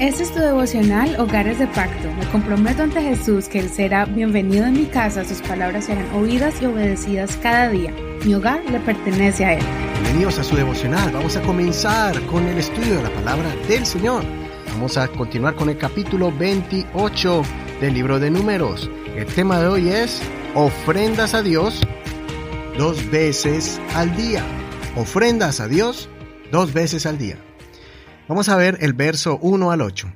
Este es tu devocional Hogares de Pacto. Me comprometo ante Jesús que Él será bienvenido en mi casa, sus palabras serán oídas y obedecidas cada día. Mi hogar le pertenece a Él. Bienvenidos a su devocional. Vamos a comenzar con el estudio de la palabra del Señor. Vamos a continuar con el capítulo 28 del libro de números. El tema de hoy es ofrendas a Dios dos veces al día. Ofrendas a Dios dos veces al día. Vamos a ver el verso 1 al 8.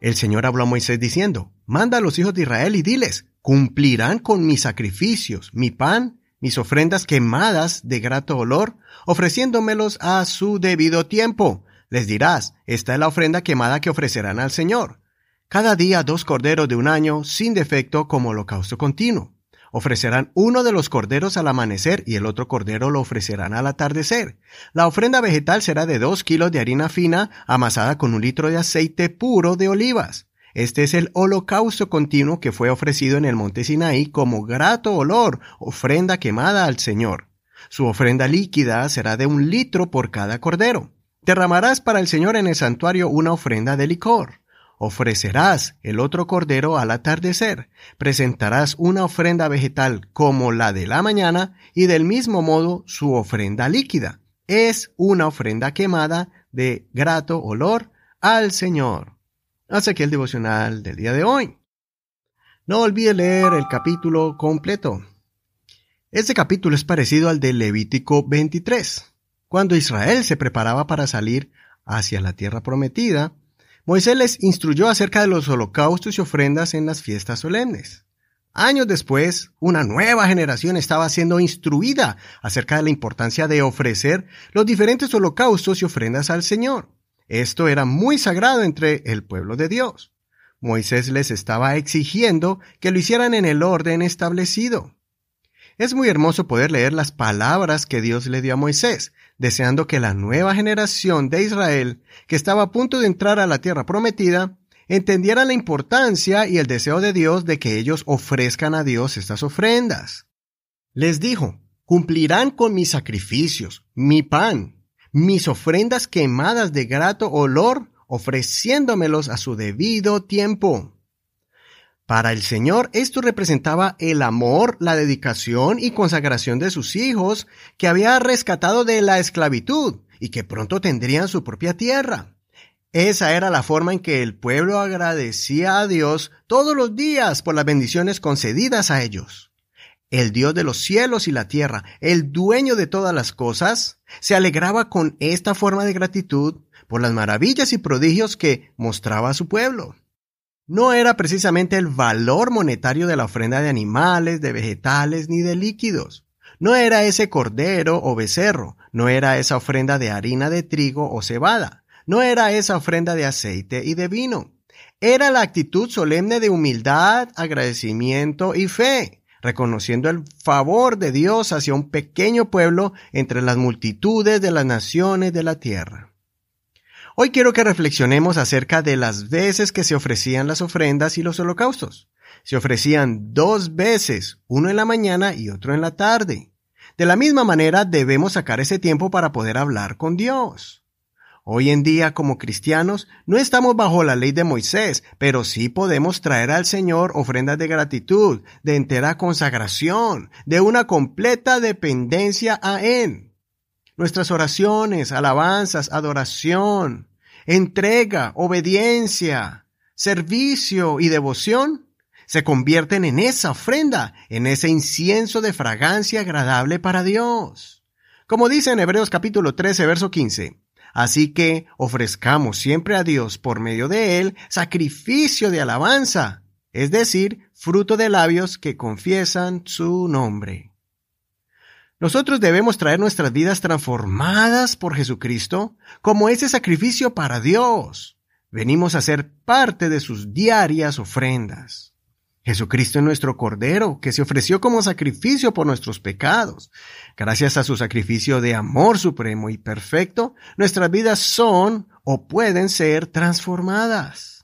El Señor habló a Moisés diciendo, Manda a los hijos de Israel y diles, cumplirán con mis sacrificios, mi pan, mis ofrendas quemadas de grato olor, ofreciéndomelos a su debido tiempo. Les dirás, esta es la ofrenda quemada que ofrecerán al Señor. Cada día dos corderos de un año sin defecto como holocausto continuo. Ofrecerán uno de los corderos al amanecer y el otro cordero lo ofrecerán al atardecer. La ofrenda vegetal será de dos kilos de harina fina amasada con un litro de aceite puro de olivas. Este es el holocausto continuo que fue ofrecido en el monte Sinaí como grato olor, ofrenda quemada al Señor. Su ofrenda líquida será de un litro por cada cordero. Derramarás para el Señor en el santuario una ofrenda de licor. Ofrecerás el otro cordero al atardecer, presentarás una ofrenda vegetal como la de la mañana y del mismo modo su ofrenda líquida. Es una ofrenda quemada de grato olor al Señor. Hasta aquí el devocional del día de hoy. No olvide leer el capítulo completo. Este capítulo es parecido al de Levítico 23. Cuando Israel se preparaba para salir hacia la tierra prometida, Moisés les instruyó acerca de los holocaustos y ofrendas en las fiestas solemnes. Años después, una nueva generación estaba siendo instruida acerca de la importancia de ofrecer los diferentes holocaustos y ofrendas al Señor. Esto era muy sagrado entre el pueblo de Dios. Moisés les estaba exigiendo que lo hicieran en el orden establecido. Es muy hermoso poder leer las palabras que Dios le dio a Moisés, deseando que la nueva generación de Israel, que estaba a punto de entrar a la tierra prometida, entendiera la importancia y el deseo de Dios de que ellos ofrezcan a Dios estas ofrendas. Les dijo, cumplirán con mis sacrificios, mi pan, mis ofrendas quemadas de grato olor, ofreciéndomelos a su debido tiempo. Para el Señor esto representaba el amor, la dedicación y consagración de sus hijos, que había rescatado de la esclavitud y que pronto tendrían su propia tierra. Esa era la forma en que el pueblo agradecía a Dios todos los días por las bendiciones concedidas a ellos. El Dios de los cielos y la tierra, el dueño de todas las cosas, se alegraba con esta forma de gratitud por las maravillas y prodigios que mostraba a su pueblo no era precisamente el valor monetario de la ofrenda de animales, de vegetales ni de líquidos. No era ese cordero o becerro, no era esa ofrenda de harina de trigo o cebada, no era esa ofrenda de aceite y de vino. Era la actitud solemne de humildad, agradecimiento y fe, reconociendo el favor de Dios hacia un pequeño pueblo entre las multitudes de las naciones de la tierra. Hoy quiero que reflexionemos acerca de las veces que se ofrecían las ofrendas y los holocaustos. Se ofrecían dos veces, uno en la mañana y otro en la tarde. De la misma manera debemos sacar ese tiempo para poder hablar con Dios. Hoy en día como cristianos no estamos bajo la ley de Moisés, pero sí podemos traer al Señor ofrendas de gratitud, de entera consagración, de una completa dependencia a Él. Nuestras oraciones, alabanzas, adoración, entrega, obediencia, servicio y devoción se convierten en esa ofrenda, en ese incienso de fragancia agradable para Dios. Como dice en Hebreos capítulo 13, verso 15. Así que ofrezcamos siempre a Dios por medio de Él sacrificio de alabanza, es decir, fruto de labios que confiesan su nombre. Nosotros debemos traer nuestras vidas transformadas por Jesucristo como ese sacrificio para Dios. Venimos a ser parte de sus diarias ofrendas. Jesucristo es nuestro Cordero, que se ofreció como sacrificio por nuestros pecados. Gracias a su sacrificio de amor supremo y perfecto, nuestras vidas son o pueden ser transformadas.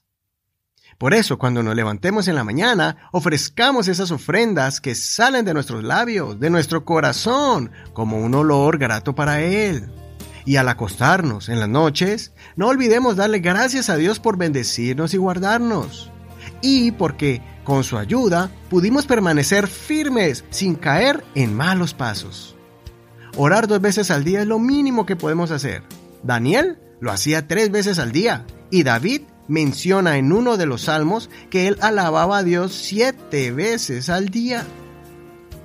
Por eso, cuando nos levantemos en la mañana, ofrezcamos esas ofrendas que salen de nuestros labios, de nuestro corazón, como un olor grato para Él. Y al acostarnos en las noches, no olvidemos darle gracias a Dios por bendecirnos y guardarnos. Y porque con su ayuda pudimos permanecer firmes sin caer en malos pasos. Orar dos veces al día es lo mínimo que podemos hacer. Daniel lo hacía tres veces al día y David menciona en uno de los salmos que él alababa a Dios siete veces al día.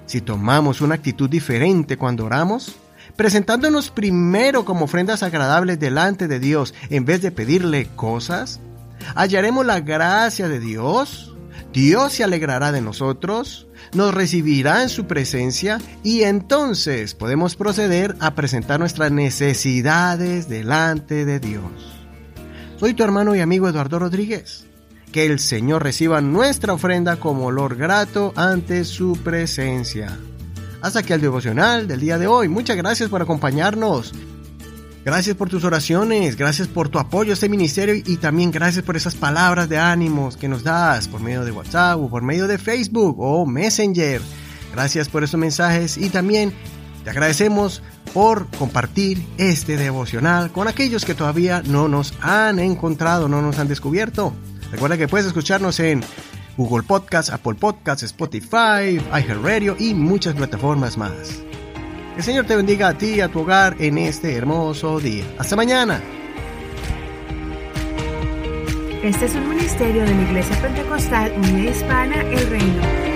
Si tomamos una actitud diferente cuando oramos, presentándonos primero como ofrendas agradables delante de Dios en vez de pedirle cosas, hallaremos la gracia de Dios, Dios se alegrará de nosotros, nos recibirá en su presencia y entonces podemos proceder a presentar nuestras necesidades delante de Dios. Soy tu hermano y amigo Eduardo Rodríguez. Que el Señor reciba nuestra ofrenda como olor grato ante su presencia. Hasta aquí el devocional del día de hoy. Muchas gracias por acompañarnos. Gracias por tus oraciones, gracias por tu apoyo a este ministerio y también gracias por esas palabras de ánimos que nos das por medio de WhatsApp o por medio de Facebook o Messenger. Gracias por esos mensajes y también te agradecemos por compartir este devocional con aquellos que todavía no nos han encontrado, no nos han descubierto. Recuerda que puedes escucharnos en Google Podcasts, Apple Podcasts, Spotify, iHeartRadio y muchas plataformas más. El Señor te bendiga a ti y a tu hogar en este hermoso día. Hasta mañana. Este es un ministerio de la Iglesia Pentecostal Unida Hispana El Reino.